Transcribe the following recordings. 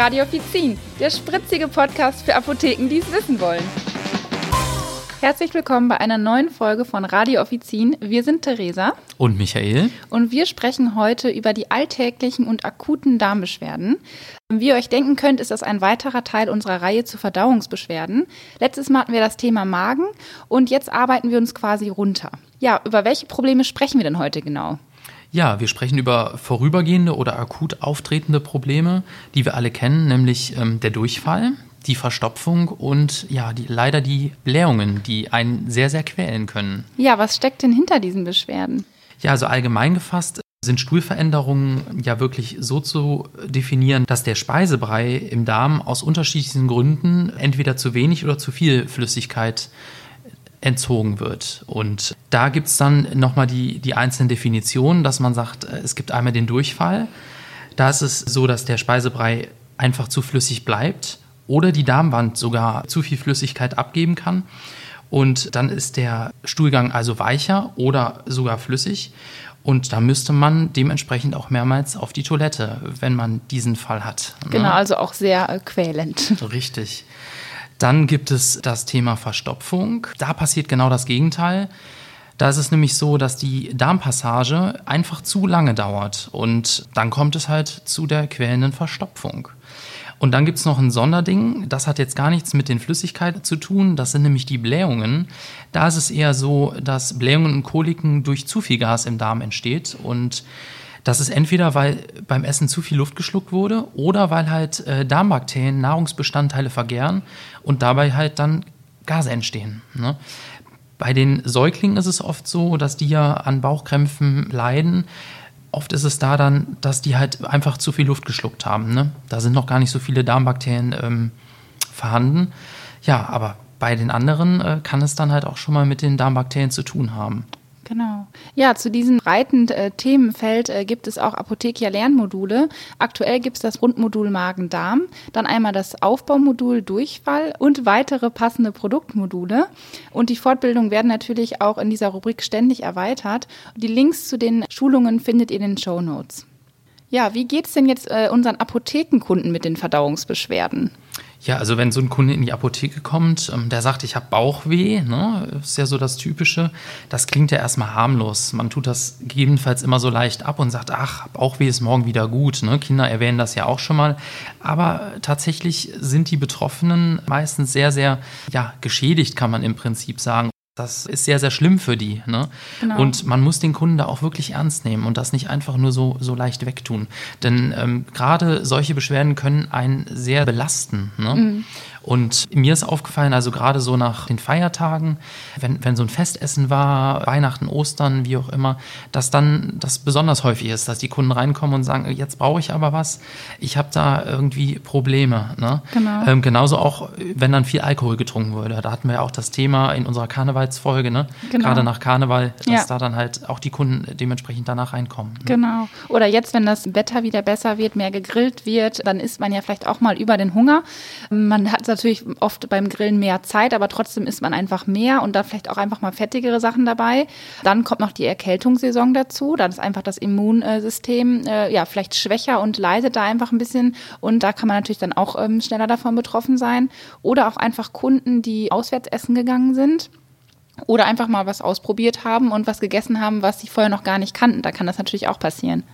Radio Offizin, der spritzige Podcast für Apotheken, die es wissen wollen. Herzlich willkommen bei einer neuen Folge von Radio Offizin. Wir sind Theresa und Michael und wir sprechen heute über die alltäglichen und akuten Darmbeschwerden. Wie ihr euch denken könnt, ist das ein weiterer Teil unserer Reihe zu Verdauungsbeschwerden. Letztes Mal hatten wir das Thema Magen und jetzt arbeiten wir uns quasi runter. Ja, über welche Probleme sprechen wir denn heute genau? Ja, wir sprechen über vorübergehende oder akut auftretende Probleme, die wir alle kennen, nämlich ähm, der Durchfall, die Verstopfung und ja, die, leider die Blähungen, die einen sehr, sehr quälen können. Ja, was steckt denn hinter diesen Beschwerden? Ja, also allgemein gefasst sind Stuhlveränderungen ja wirklich so zu definieren, dass der Speisebrei im Darm aus unterschiedlichen Gründen entweder zu wenig oder zu viel Flüssigkeit entzogen wird. Und da gibt es dann nochmal die, die einzelnen Definitionen, dass man sagt, äh, es gibt einmal den Durchfall. Da ist es so, dass der Speisebrei einfach zu flüssig bleibt oder die Darmwand sogar zu viel Flüssigkeit abgeben kann. Und dann ist der Stuhlgang also weicher oder sogar flüssig. Und da müsste man dementsprechend auch mehrmals auf die Toilette, wenn man diesen Fall hat. Ne? Genau, also auch sehr äh, quälend. Richtig. Dann gibt es das Thema Verstopfung. Da passiert genau das Gegenteil. Da ist es nämlich so, dass die Darmpassage einfach zu lange dauert und dann kommt es halt zu der quälenden Verstopfung. Und dann gibt es noch ein Sonderding, das hat jetzt gar nichts mit den Flüssigkeiten zu tun, das sind nämlich die Blähungen. Da ist es eher so, dass Blähungen und Koliken durch zu viel Gas im Darm entsteht und das ist entweder, weil beim Essen zu viel Luft geschluckt wurde oder weil halt äh, Darmbakterien Nahrungsbestandteile vergären und dabei halt dann Gase entstehen. Ne? Bei den Säuglingen ist es oft so, dass die ja an Bauchkrämpfen leiden. Oft ist es da dann, dass die halt einfach zu viel Luft geschluckt haben. Ne? Da sind noch gar nicht so viele Darmbakterien ähm, vorhanden. Ja, aber bei den anderen äh, kann es dann halt auch schon mal mit den Darmbakterien zu tun haben. Genau. Ja, zu diesem breiten äh, Themenfeld äh, gibt es auch Apothekia-Lernmodule. Aktuell gibt es das Grundmodul Magen-Darm, dann einmal das Aufbaumodul Durchfall und weitere passende Produktmodule. Und die Fortbildungen werden natürlich auch in dieser Rubrik ständig erweitert. Die Links zu den Schulungen findet ihr in den Show Notes. Ja, wie geht es denn jetzt äh, unseren Apothekenkunden mit den Verdauungsbeschwerden? Ja, also wenn so ein Kunde in die Apotheke kommt, ähm, der sagt, ich habe Bauchweh, ne, ist ja so das Typische, das klingt ja erstmal harmlos. Man tut das gegebenenfalls immer so leicht ab und sagt, ach, Bauchweh ist morgen wieder gut. Ne? Kinder erwähnen das ja auch schon mal. Aber tatsächlich sind die Betroffenen meistens sehr, sehr ja, geschädigt, kann man im Prinzip sagen. Das ist sehr, sehr schlimm für die. Ne? Genau. Und man muss den Kunden da auch wirklich ernst nehmen und das nicht einfach nur so, so leicht wegtun. Denn ähm, gerade solche Beschwerden können einen sehr belasten. Ne? Mhm. Und mir ist aufgefallen, also gerade so nach den Feiertagen, wenn, wenn so ein Festessen war, Weihnachten, Ostern, wie auch immer, dass dann das besonders häufig ist, dass die Kunden reinkommen und sagen, jetzt brauche ich aber was, ich habe da irgendwie Probleme. Ne? Genau. Ähm, genauso auch, wenn dann viel Alkohol getrunken wurde. Da hatten wir ja auch das Thema in unserer Karnevalsfolge, ne? Genau. gerade nach Karneval, dass ja. da dann halt auch die Kunden dementsprechend danach reinkommen. Ne? Genau. Oder jetzt, wenn das Wetter wieder besser wird, mehr gegrillt wird, dann isst man ja vielleicht auch mal über den Hunger. Man hat natürlich oft beim Grillen mehr Zeit, aber trotzdem isst man einfach mehr und da vielleicht auch einfach mal fettigere Sachen dabei. Dann kommt noch die Erkältungssaison dazu. Dann ist einfach das Immunsystem äh, ja vielleicht schwächer und leidet da einfach ein bisschen und da kann man natürlich dann auch ähm, schneller davon betroffen sein. Oder auch einfach Kunden, die auswärts essen gegangen sind oder einfach mal was ausprobiert haben und was gegessen haben, was sie vorher noch gar nicht kannten. Da kann das natürlich auch passieren.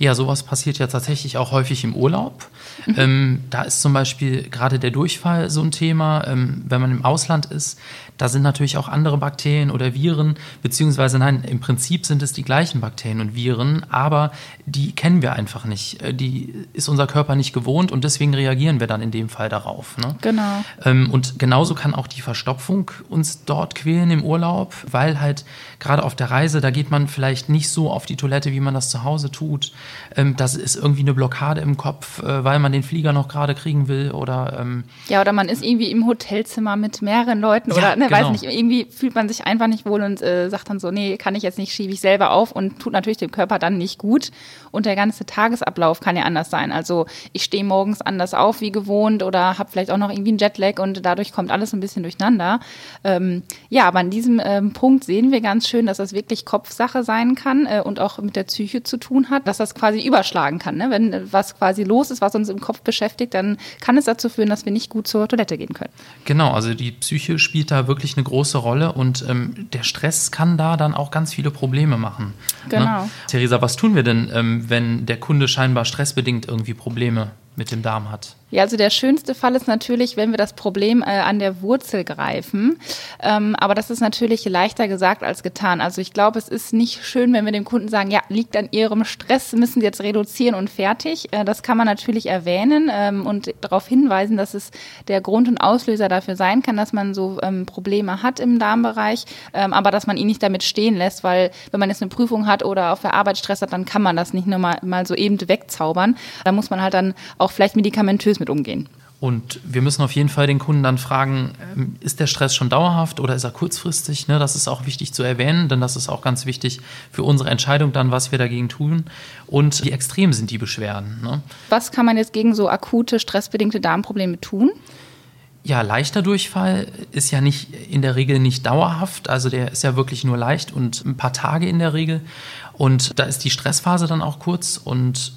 Ja, sowas passiert ja tatsächlich auch häufig im Urlaub. Mhm. Ähm, da ist zum Beispiel gerade der Durchfall so ein Thema. Ähm, wenn man im Ausland ist, da sind natürlich auch andere Bakterien oder Viren, beziehungsweise nein, im Prinzip sind es die gleichen Bakterien und Viren, aber die kennen wir einfach nicht. Äh, die ist unser Körper nicht gewohnt und deswegen reagieren wir dann in dem Fall darauf. Ne? Genau. Ähm, und genauso kann auch die Verstopfung uns dort quälen im Urlaub, weil halt gerade auf der Reise, da geht man vielleicht nicht so auf die Toilette, wie man das zu Hause tut ähm, das ist irgendwie eine Blockade im Kopf, äh, weil man den Flieger noch gerade kriegen will oder ähm, ja oder man ist irgendwie im Hotelzimmer mit mehreren Leuten ja, oder ne, genau. weiß nicht irgendwie fühlt man sich einfach nicht wohl und äh, sagt dann so nee kann ich jetzt nicht schiebe ich selber auf und tut natürlich dem Körper dann nicht gut und der ganze Tagesablauf kann ja anders sein also ich stehe morgens anders auf wie gewohnt oder habe vielleicht auch noch irgendwie einen Jetlag und dadurch kommt alles ein bisschen durcheinander ähm, ja aber an diesem ähm, Punkt sehen wir ganz schön dass das wirklich Kopfsache sein kann äh, und auch mit der Psyche zu tun hat dass das quasi überschlagen kann. Ne? Wenn was quasi los ist, was uns im Kopf beschäftigt, dann kann es dazu führen, dass wir nicht gut zur Toilette gehen können. Genau, also die Psyche spielt da wirklich eine große Rolle und ähm, der Stress kann da dann auch ganz viele Probleme machen. Ne? Genau. Ne? Theresa, was tun wir denn, ähm, wenn der Kunde scheinbar stressbedingt irgendwie Probleme mit dem Darm hat? Ja, also der schönste Fall ist natürlich, wenn wir das Problem äh, an der Wurzel greifen. Ähm, aber das ist natürlich leichter gesagt als getan. Also ich glaube, es ist nicht schön, wenn wir dem Kunden sagen, ja, liegt an Ihrem Stress, müssen Sie jetzt reduzieren und fertig. Äh, das kann man natürlich erwähnen ähm, und darauf hinweisen, dass es der Grund und Auslöser dafür sein kann, dass man so ähm, Probleme hat im Darmbereich, ähm, aber dass man ihn nicht damit stehen lässt, weil wenn man jetzt eine Prüfung hat oder auf der Arbeit Stress hat, dann kann man das nicht nur mal, mal so eben wegzaubern. Da muss man halt dann auch vielleicht medikamentös mit umgehen. Und wir müssen auf jeden Fall den Kunden dann fragen, ähm, ist der Stress schon dauerhaft oder ist er kurzfristig? Ne, das ist auch wichtig zu erwähnen, denn das ist auch ganz wichtig für unsere Entscheidung dann, was wir dagegen tun. Und wie extrem sind die Beschwerden? Ne? Was kann man jetzt gegen so akute, stressbedingte Darmprobleme tun? Ja, leichter Durchfall ist ja nicht in der Regel nicht dauerhaft, also der ist ja wirklich nur leicht und ein paar Tage in der Regel. Und da ist die Stressphase dann auch kurz und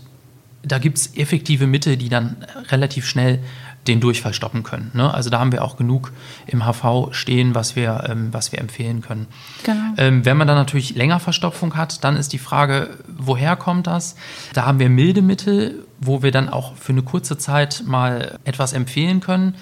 da gibt es effektive Mittel, die dann relativ schnell den Durchfall stoppen können. Ne? Also da haben wir auch genug im HV stehen, was wir, ähm, was wir empfehlen können. Genau. Ähm, wenn man dann natürlich länger Verstopfung hat, dann ist die Frage, woher kommt das? Da haben wir milde Mittel, wo wir dann auch für eine kurze Zeit mal etwas empfehlen können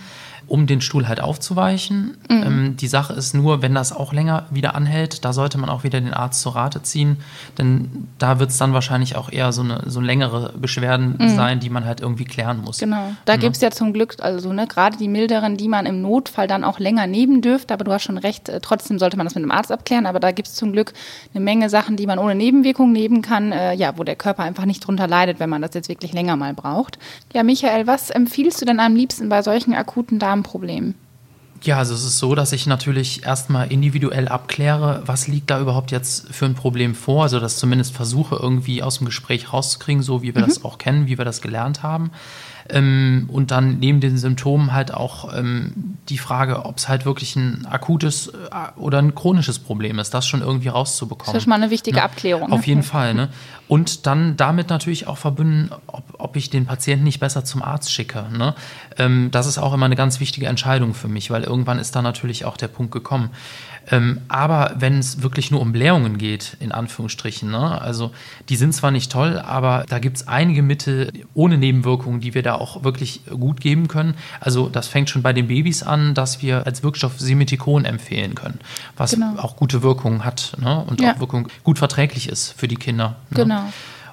um den Stuhl halt aufzuweichen. Mhm. Ähm, die Sache ist nur, wenn das auch länger wieder anhält, da sollte man auch wieder den Arzt zur Rate ziehen, denn da wird es dann wahrscheinlich auch eher so, eine, so längere Beschwerden mhm. sein, die man halt irgendwie klären muss. Genau. Da ja. gibt es ja zum Glück, also ne, gerade die milderen, die man im Notfall dann auch länger nehmen dürfte, aber du hast schon recht, äh, trotzdem sollte man das mit dem Arzt abklären, aber da gibt es zum Glück eine Menge Sachen, die man ohne Nebenwirkungen nehmen kann, äh, ja, wo der Körper einfach nicht drunter leidet, wenn man das jetzt wirklich länger mal braucht. Ja, Michael, was empfiehlst du denn am liebsten bei solchen akuten Darm Problem? Ja, also es ist so, dass ich natürlich erstmal individuell abkläre, was liegt da überhaupt jetzt für ein Problem vor. Also das zumindest versuche irgendwie aus dem Gespräch rauszukriegen, so wie wir mhm. das auch kennen, wie wir das gelernt haben. Ähm, und dann neben den Symptomen halt auch ähm, die Frage, ob es halt wirklich ein akutes äh, oder ein chronisches Problem ist, das schon irgendwie rauszubekommen. Das ist schon mal eine wichtige ne? Abklärung. Ne? Auf jeden Fall. Ne? Und dann damit natürlich auch verbunden, ob, ob ich den Patienten nicht besser zum Arzt schicke. Ne? Ähm, das ist auch immer eine ganz wichtige Entscheidung für mich, weil irgendwann ist da natürlich auch der Punkt gekommen. Ähm, aber wenn es wirklich nur um Blähungen geht, in Anführungsstrichen, ne? also die sind zwar nicht toll, aber da gibt es einige Mittel ohne Nebenwirkungen, die wir da auch wirklich gut geben können. Also das fängt schon bei den Babys an, dass wir als Wirkstoff Simethikon empfehlen können, was genau. auch gute Wirkungen hat ne? und ja. auch Wirkung gut verträglich ist für die Kinder. Ne? Genau.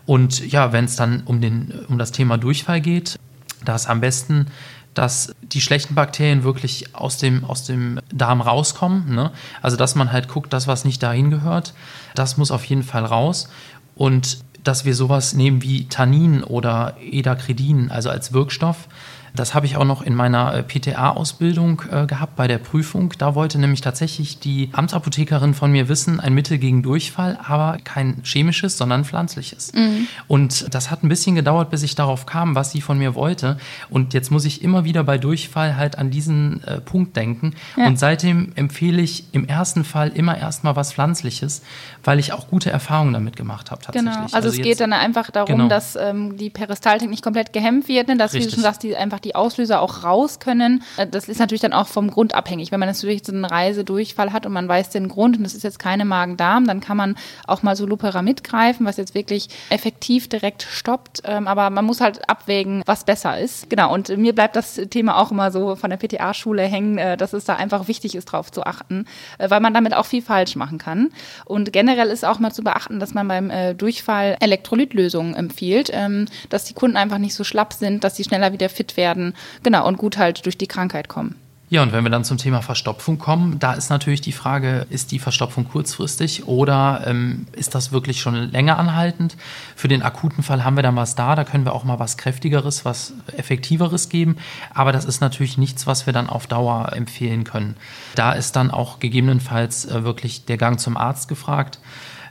Und ja, wenn es dann um, den, um das Thema Durchfall geht, da ist am besten dass die schlechten Bakterien wirklich aus dem, aus dem Darm rauskommen. Ne? Also dass man halt guckt, das, was nicht dahin gehört, das muss auf jeden Fall raus. Und dass wir sowas nehmen wie Tannin oder Edakridin, also als Wirkstoff, das habe ich auch noch in meiner äh, PTA-Ausbildung äh, gehabt bei der Prüfung. Da wollte nämlich tatsächlich die Amtsapothekerin von mir wissen, ein Mittel gegen Durchfall, aber kein chemisches, sondern pflanzliches. Mhm. Und das hat ein bisschen gedauert, bis ich darauf kam, was sie von mir wollte. Und jetzt muss ich immer wieder bei Durchfall halt an diesen äh, Punkt denken. Ja. Und seitdem empfehle ich im ersten Fall immer erstmal was Pflanzliches, weil ich auch gute Erfahrungen damit gemacht habe tatsächlich. Genau. Also, also es geht dann einfach darum, genau. dass ähm, die Peristaltik nicht komplett gehemmt wird, ne? dass, Richtig. wie du schon sagst, die einfach einfach die Auslöser auch raus können. Äh, das ist natürlich dann auch vom Grund abhängig. Wenn man natürlich so einen Reisedurchfall hat und man weiß den Grund und das ist jetzt keine Magen-Darm, dann kann man auch mal so Loperamid greifen, was jetzt wirklich effektiv direkt stoppt. Ähm, aber man muss halt abwägen, was besser ist. Genau. Und mir bleibt das Thema auch immer so von der PTA-Schule hängen, äh, dass es da einfach wichtig ist, drauf zu achten, äh, weil man damit auch viel falsch machen kann. Und generell ist auch mal zu beachten, dass man beim Durchfall Elektrolytlösungen empfiehlt, ähm, dass die Kunden einfach nicht so schlapp sind, dass sie schneller wieder fit werden werden, genau, und gut halt durch die Krankheit kommen. Ja, und wenn wir dann zum Thema Verstopfung kommen, da ist natürlich die Frage, ist die Verstopfung kurzfristig oder ähm, ist das wirklich schon länger anhaltend? Für den akuten Fall haben wir dann was da, da können wir auch mal was Kräftigeres, was Effektiveres geben, aber das ist natürlich nichts, was wir dann auf Dauer empfehlen können. Da ist dann auch gegebenenfalls äh, wirklich der Gang zum Arzt gefragt.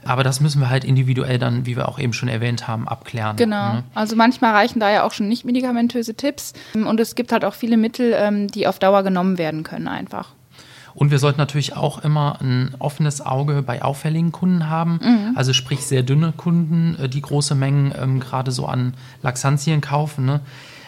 Aber das müssen wir halt individuell dann, wie wir auch eben schon erwähnt haben, abklären. Genau. Ne? Also manchmal reichen da ja auch schon nicht medikamentöse Tipps. Und es gibt halt auch viele Mittel, ähm, die auf Dauer genommen werden können einfach. Und wir sollten natürlich auch immer ein offenes Auge bei auffälligen Kunden haben. Mhm. Also sprich sehr dünne Kunden, äh, die große Mengen ähm, gerade so an Laxantien kaufen. Ne?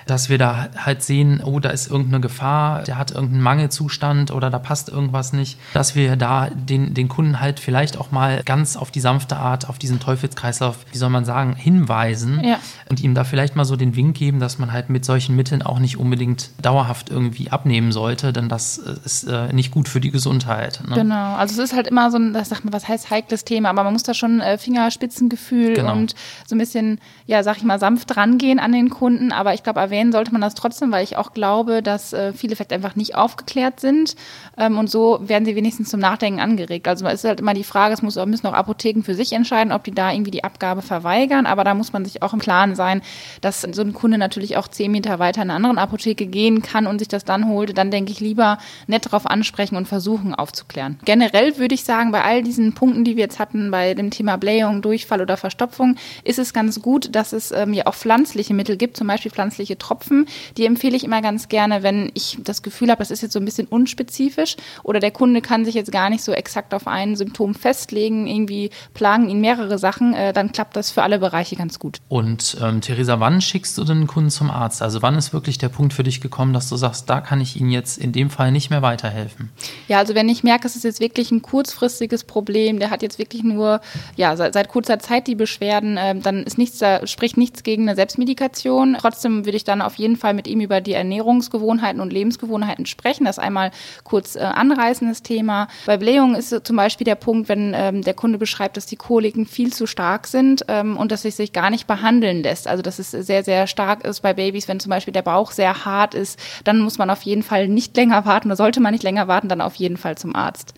Dass wir da halt sehen, oh, da ist irgendeine Gefahr, der hat irgendeinen Mangelzustand oder da passt irgendwas nicht, dass wir da den, den Kunden halt vielleicht auch mal ganz auf die sanfte Art, auf diesen Teufelskreislauf, wie soll man sagen, hinweisen ja. und ihm da vielleicht mal so den Wink geben, dass man halt mit solchen Mitteln auch nicht unbedingt dauerhaft irgendwie abnehmen sollte, denn das äh, ist äh, nicht gut für die Gesundheit. Ne? Genau, also es ist halt immer so ein, das sagt man, was heißt heikles Thema, aber man muss da schon äh, Fingerspitzengefühl genau. und so ein bisschen, ja, sag ich mal, sanft rangehen an den Kunden, aber ich glaube, erwähnen sollte man das trotzdem, weil ich auch glaube, dass äh, viele vielleicht einfach nicht aufgeklärt sind ähm, und so werden sie wenigstens zum Nachdenken angeregt. Also es ist halt immer die Frage, es muss, müssen auch Apotheken für sich entscheiden, ob die da irgendwie die Abgabe verweigern, aber da muss man sich auch im Klaren sein, dass so ein Kunde natürlich auch zehn Meter weiter in eine andere Apotheke gehen kann und sich das dann holt. Dann denke ich lieber nett darauf ansprechen und versuchen aufzuklären. Generell würde ich sagen, bei all diesen Punkten, die wir jetzt hatten, bei dem Thema Blähung, Durchfall oder Verstopfung, ist es ganz gut, dass es ähm, ja auch pflanzliche Mittel gibt, zum Beispiel pflanzliche Tropfen. Die empfehle ich immer ganz gerne, wenn ich das Gefühl habe, das ist jetzt so ein bisschen unspezifisch oder der Kunde kann sich jetzt gar nicht so exakt auf ein Symptom festlegen, irgendwie plagen ihn mehrere Sachen, äh, dann klappt das für alle Bereiche ganz gut. Und ähm, Theresa, wann schickst du den Kunden zum Arzt? Also wann ist wirklich der Punkt für dich gekommen, dass du sagst, da kann ich Ihnen jetzt in dem Fall nicht mehr weiterhelfen? Ja, also wenn ich merke, es ist jetzt wirklich ein kurzfristiges Problem, der hat jetzt wirklich nur ja, seit, seit kurzer Zeit die Beschwerden, äh, dann ist nichts, da spricht nichts gegen eine Selbstmedikation. Trotzdem würde ich dann auf jeden Fall mit ihm über die Ernährungsgewohnheiten und Lebensgewohnheiten sprechen. Das einmal kurz äh, anreißendes Thema. Bei Blähungen ist zum Beispiel der Punkt, wenn ähm, der Kunde beschreibt, dass die Koliken viel zu stark sind ähm, und dass es sich gar nicht behandeln lässt. Also dass es sehr, sehr stark ist bei Babys, wenn zum Beispiel der Bauch sehr hart ist, dann muss man auf jeden Fall nicht länger warten oder sollte man nicht länger warten, dann auf jeden Fall zum Arzt.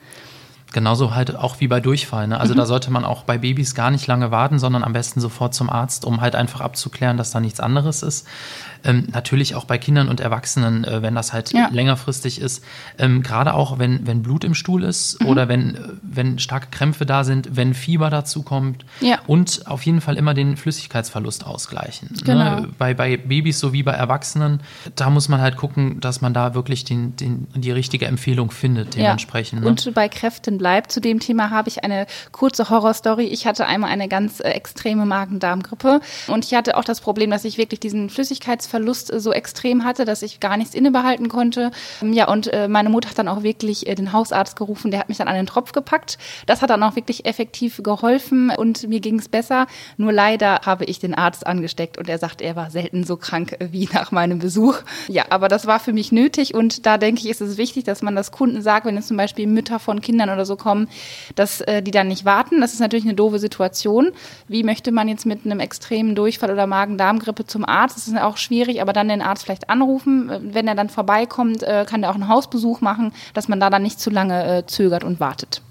Genauso halt auch wie bei Durchfall. Ne? Also mhm. da sollte man auch bei Babys gar nicht lange warten, sondern am besten sofort zum Arzt, um halt einfach abzuklären, dass da nichts anderes ist. Ähm, natürlich auch bei Kindern und Erwachsenen, äh, wenn das halt ja. längerfristig ist. Ähm, Gerade auch, wenn, wenn Blut im Stuhl ist mhm. oder wenn, wenn starke Krämpfe da sind, wenn Fieber dazu kommt. Ja. Und auf jeden Fall immer den Flüssigkeitsverlust ausgleichen. Ne? Genau. Ne? Bei, bei Babys sowie bei Erwachsenen, da muss man halt gucken, dass man da wirklich den, den, die richtige Empfehlung findet, dementsprechend. Ja. Ne? Und bei Kräften bleibt. Zu dem Thema habe ich eine kurze Horrorstory. Ich hatte einmal eine ganz äh, extreme Magen-Darm-Grippe und ich hatte auch das Problem, dass ich wirklich diesen Flüssigkeitsverlust Verlust so extrem hatte, dass ich gar nichts innebehalten konnte. Ja, und äh, meine Mutter hat dann auch wirklich äh, den Hausarzt gerufen, der hat mich dann an den Tropf gepackt. Das hat dann auch wirklich effektiv geholfen und mir ging es besser. Nur leider habe ich den Arzt angesteckt und er sagt, er war selten so krank äh, wie nach meinem Besuch. Ja, aber das war für mich nötig und da denke ich, ist es wichtig, dass man das Kunden sagt, wenn es zum Beispiel Mütter von Kindern oder so kommen, dass äh, die dann nicht warten. Das ist natürlich eine doofe Situation. Wie möchte man jetzt mit einem extremen Durchfall oder Magen-Darm-Grippe zum Arzt? Das ist auch schwierig schwierig, aber dann den Arzt vielleicht anrufen. Wenn er dann vorbeikommt, äh, kann er auch einen Hausbesuch machen, dass man da dann nicht zu lange äh, zögert und wartet.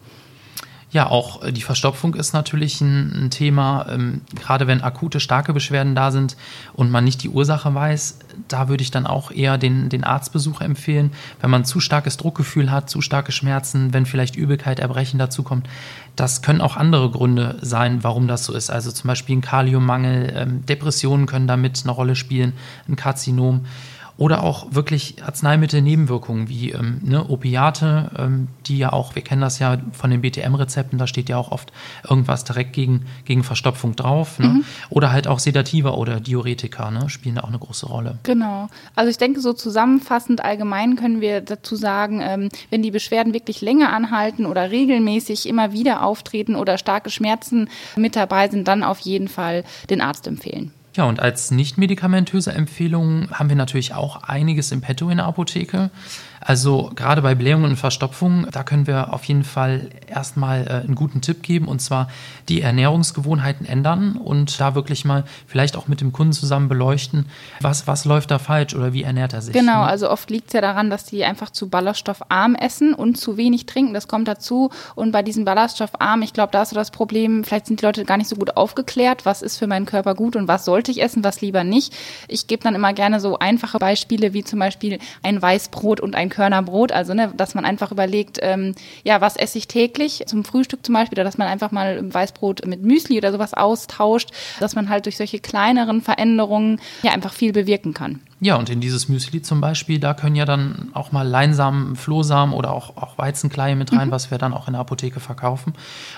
Ja, auch äh, die Verstopfung ist natürlich ein, ein Thema. Ähm, gerade wenn akute, starke Beschwerden da sind und man nicht die Ursache weiß, da würde ich dann auch eher den, den Arztbesuch empfehlen. Wenn man zu starkes Druckgefühl hat, zu starke Schmerzen, wenn vielleicht Übelkeit, Erbrechen dazu kommt, das können auch andere Gründe sein, warum das so ist. Also zum Beispiel ein Kaliummangel, ähm, Depressionen können damit eine Rolle spielen, ein Karzinom. Oder auch wirklich Arzneimittelnebenwirkungen wie ähm, ne, Opiate, ähm, die ja auch, wir kennen das ja von den BTM-Rezepten, da steht ja auch oft irgendwas direkt gegen, gegen Verstopfung drauf. Ne? Mhm. Oder halt auch Sedativa oder Diuretika ne, spielen da auch eine große Rolle. Genau. Also ich denke, so zusammenfassend allgemein können wir dazu sagen, ähm, wenn die Beschwerden wirklich länger anhalten oder regelmäßig immer wieder auftreten oder starke Schmerzen mit dabei sind, dann auf jeden Fall den Arzt empfehlen. Ja, und als nicht medikamentöse Empfehlung haben wir natürlich auch einiges im Petto in der Apotheke. Also gerade bei Blähungen und Verstopfung, da können wir auf jeden Fall erstmal äh, einen guten Tipp geben und zwar die Ernährungsgewohnheiten ändern und da wirklich mal vielleicht auch mit dem Kunden zusammen beleuchten, was, was läuft da falsch oder wie ernährt er sich. Genau, ne? also oft liegt es ja daran, dass die einfach zu ballaststoffarm essen und zu wenig trinken. Das kommt dazu. Und bei diesen ballaststoffarm, ich glaube, da ist so das Problem, vielleicht sind die Leute gar nicht so gut aufgeklärt, was ist für meinen Körper gut und was sollte ich essen, was lieber nicht. Ich gebe dann immer gerne so einfache Beispiele wie zum Beispiel ein Weißbrot und ein Körner Brot, also ne, dass man einfach überlegt, ähm, ja, was esse ich täglich zum Frühstück zum Beispiel, oder dass man einfach mal Weißbrot mit Müsli oder sowas austauscht, dass man halt durch solche kleineren Veränderungen ja einfach viel bewirken kann. Ja, und in dieses Müsli zum Beispiel, da können ja dann auch mal Leinsamen, Flohsamen oder auch, auch Weizenkleie mit rein, mhm. was wir dann auch in der Apotheke verkaufen.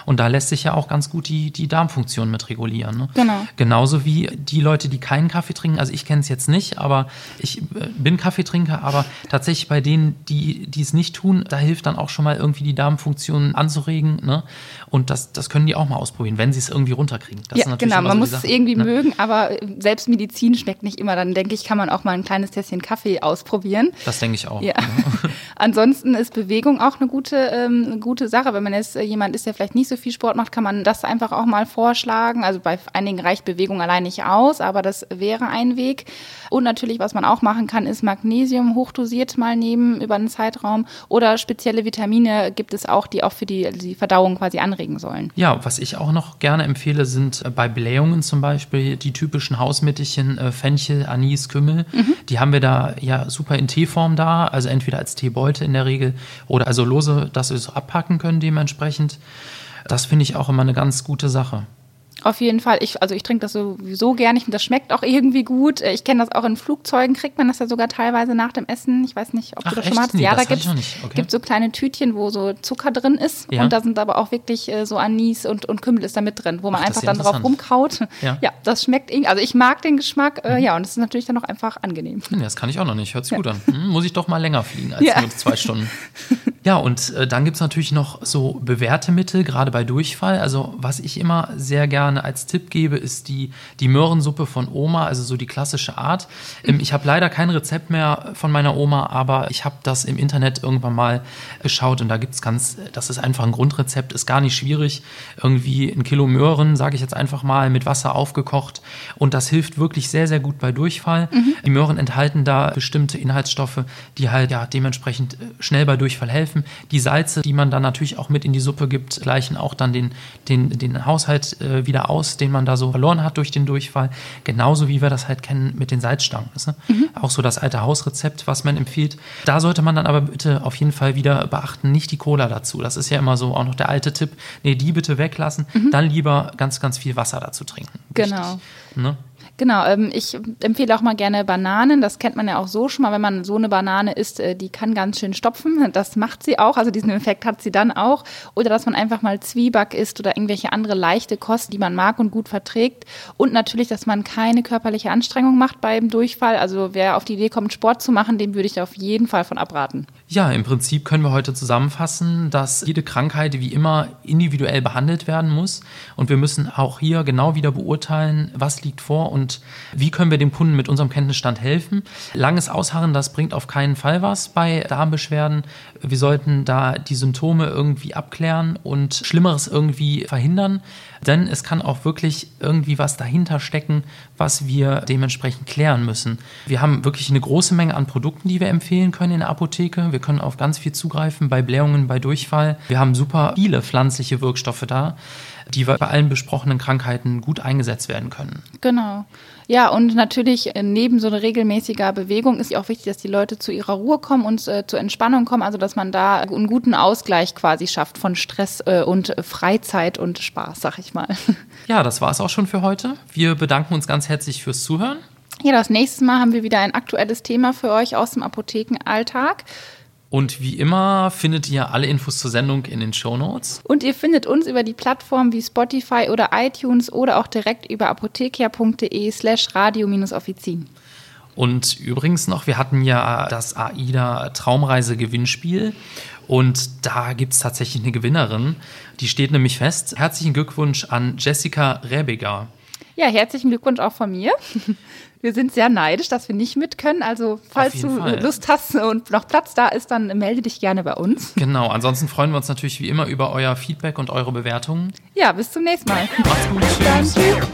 Und da lässt sich ja auch ganz gut die, die Darmfunktion mit regulieren. Ne? Genau. Genauso wie die Leute, die keinen Kaffee trinken. Also ich kenne es jetzt nicht, aber ich äh, bin Kaffeetrinker, aber tatsächlich bei denen, die, die es nicht tun, da hilft dann auch schon mal irgendwie die Darmfunktion anzuregen. Ne? Und das, das können die auch mal ausprobieren, wenn sie es irgendwie runterkriegen. Das ja, genau, man so muss es irgendwie ne? mögen, aber selbst Medizin schmeckt nicht immer. Dann denke ich, kann man auch mal ein kleines Tässchen Kaffee ausprobieren. Das denke ich auch. Ja. Ansonsten ist Bewegung auch eine gute, ähm, eine gute Sache. Wenn man jetzt äh, jemand ist, der vielleicht nicht so viel Sport macht, kann man das einfach auch mal vorschlagen. Also bei einigen reicht Bewegung allein nicht aus, aber das wäre ein Weg. Und natürlich, was man auch machen kann, ist Magnesium hochdosiert mal nehmen über einen Zeitraum oder spezielle Vitamine gibt es auch, die auch für die, die Verdauung quasi anregen sollen. Ja, was ich auch noch gerne empfehle, sind äh, bei Blähungen zum Beispiel die typischen Hausmittelchen äh, Fenchel, Anis, Kümmel. Mhm. Die haben wir da ja super in Teeform da, also entweder als Teebeute in der Regel oder also lose, dass wir es abpacken können dementsprechend. Das finde ich auch immer eine ganz gute Sache. Auf jeden Fall. Ich, also ich trinke das sowieso gerne. Ich, das schmeckt auch irgendwie gut. Ich kenne das auch in Flugzeugen, kriegt man das ja sogar teilweise nach dem Essen. Ich weiß nicht, ob Ach, du das schon mal hast. Nee, ja, da gibt es okay. so kleine Tütchen, wo so Zucker drin ist. Ja. Und da sind aber auch wirklich äh, so Anis und, und Kümmel ist da mit drin, wo man Ach, einfach dann drauf rumkaut. Ja. ja, das schmeckt irgendwie. Also ich mag den Geschmack. Äh, mhm. ja, und es ist natürlich dann auch einfach angenehm. Nee, das kann ich auch noch nicht. Hört sich ja. gut an. Hm, muss ich doch mal länger fliegen als nur zwei Stunden. Ja, und äh, dann gibt es natürlich noch so bewährte Mittel, gerade bei Durchfall. Also was ich immer sehr gerne als Tipp gebe, ist die, die Möhrensuppe von Oma, also so die klassische Art. Ähm, ich habe leider kein Rezept mehr von meiner Oma, aber ich habe das im Internet irgendwann mal geschaut und da gibt es ganz, das ist einfach ein Grundrezept, ist gar nicht schwierig. Irgendwie ein Kilo Möhren, sage ich jetzt einfach mal, mit Wasser aufgekocht und das hilft wirklich sehr, sehr gut bei Durchfall. Mhm. Die Möhren enthalten da bestimmte Inhaltsstoffe, die halt ja dementsprechend äh, schnell bei Durchfall helfen helfen. Die Salze, die man dann natürlich auch mit in die Suppe gibt, gleichen auch dann den, den, den Haushalt äh, wieder aus, den man da so verloren hat durch den Durchfall. Genauso wie wir das halt kennen mit den Salzstangen. Ne? Mhm. Auch so das alte Hausrezept, was man empfiehlt. Da sollte man dann aber bitte auf jeden Fall wieder beachten, nicht die Cola dazu. Das ist ja immer so auch noch der alte Tipp. Nee, die bitte weglassen. Mhm. Dann lieber ganz, ganz viel Wasser dazu trinken. Genau. ne? Genau, ähm, ich empfehle auch mal gerne Bananen. Das kennt man ja auch so schon mal, wenn man so eine Banane isst, äh, die kann ganz schön stopfen. Das macht sie auch, also diesen Effekt hat sie dann auch. Oder dass man einfach mal Zwieback isst oder irgendwelche andere leichte Kost, die man mag und gut verträgt. Und natürlich, dass man keine körperliche Anstrengung macht beim Durchfall. Also wer auf die Idee kommt, Sport zu machen, dem würde ich auf jeden Fall von abraten. Ja, im Prinzip können wir heute zusammenfassen, dass jede Krankheit wie immer individuell behandelt werden muss. Und wir müssen auch hier genau wieder beurteilen, was liegt vor und wie können wir dem Kunden mit unserem Kenntnisstand helfen. Langes Ausharren, das bringt auf keinen Fall was bei Darmbeschwerden. Wir sollten da die Symptome irgendwie abklären und Schlimmeres irgendwie verhindern, denn es kann auch wirklich irgendwie was dahinter stecken, was wir dementsprechend klären müssen. Wir haben wirklich eine große Menge an Produkten, die wir empfehlen können in der Apotheke. Wir können auf ganz viel zugreifen bei Blähungen, bei Durchfall. Wir haben super viele pflanzliche Wirkstoffe da die bei allen besprochenen Krankheiten gut eingesetzt werden können. Genau. Ja, und natürlich äh, neben so einer regelmäßiger Bewegung ist ja auch wichtig, dass die Leute zu ihrer Ruhe kommen und äh, zur Entspannung kommen, also dass man da einen guten Ausgleich quasi schafft von Stress äh, und Freizeit und Spaß, sag ich mal. Ja, das war es auch schon für heute. Wir bedanken uns ganz herzlich fürs Zuhören. Ja, das nächste Mal haben wir wieder ein aktuelles Thema für euch aus dem Apothekenalltag. Und wie immer findet ihr alle Infos zur Sendung in den Show Notes. Und ihr findet uns über die Plattformen wie Spotify oder iTunes oder auch direkt über apothekia.de slash radio-offizin. Und übrigens noch, wir hatten ja das AIDA Traumreise Gewinnspiel und da gibt es tatsächlich eine Gewinnerin. Die steht nämlich fest. Herzlichen Glückwunsch an Jessica Rebiger. Ja, herzlichen Glückwunsch auch von mir. Wir sind sehr neidisch, dass wir nicht mit können. Also, falls du Fall. Lust hast und noch Platz da ist, dann melde dich gerne bei uns. Genau. Ansonsten freuen wir uns natürlich wie immer über euer Feedback und eure Bewertungen. Ja, bis zum nächsten Mal. Macht's gut. Tschüss. Dann, tschüss.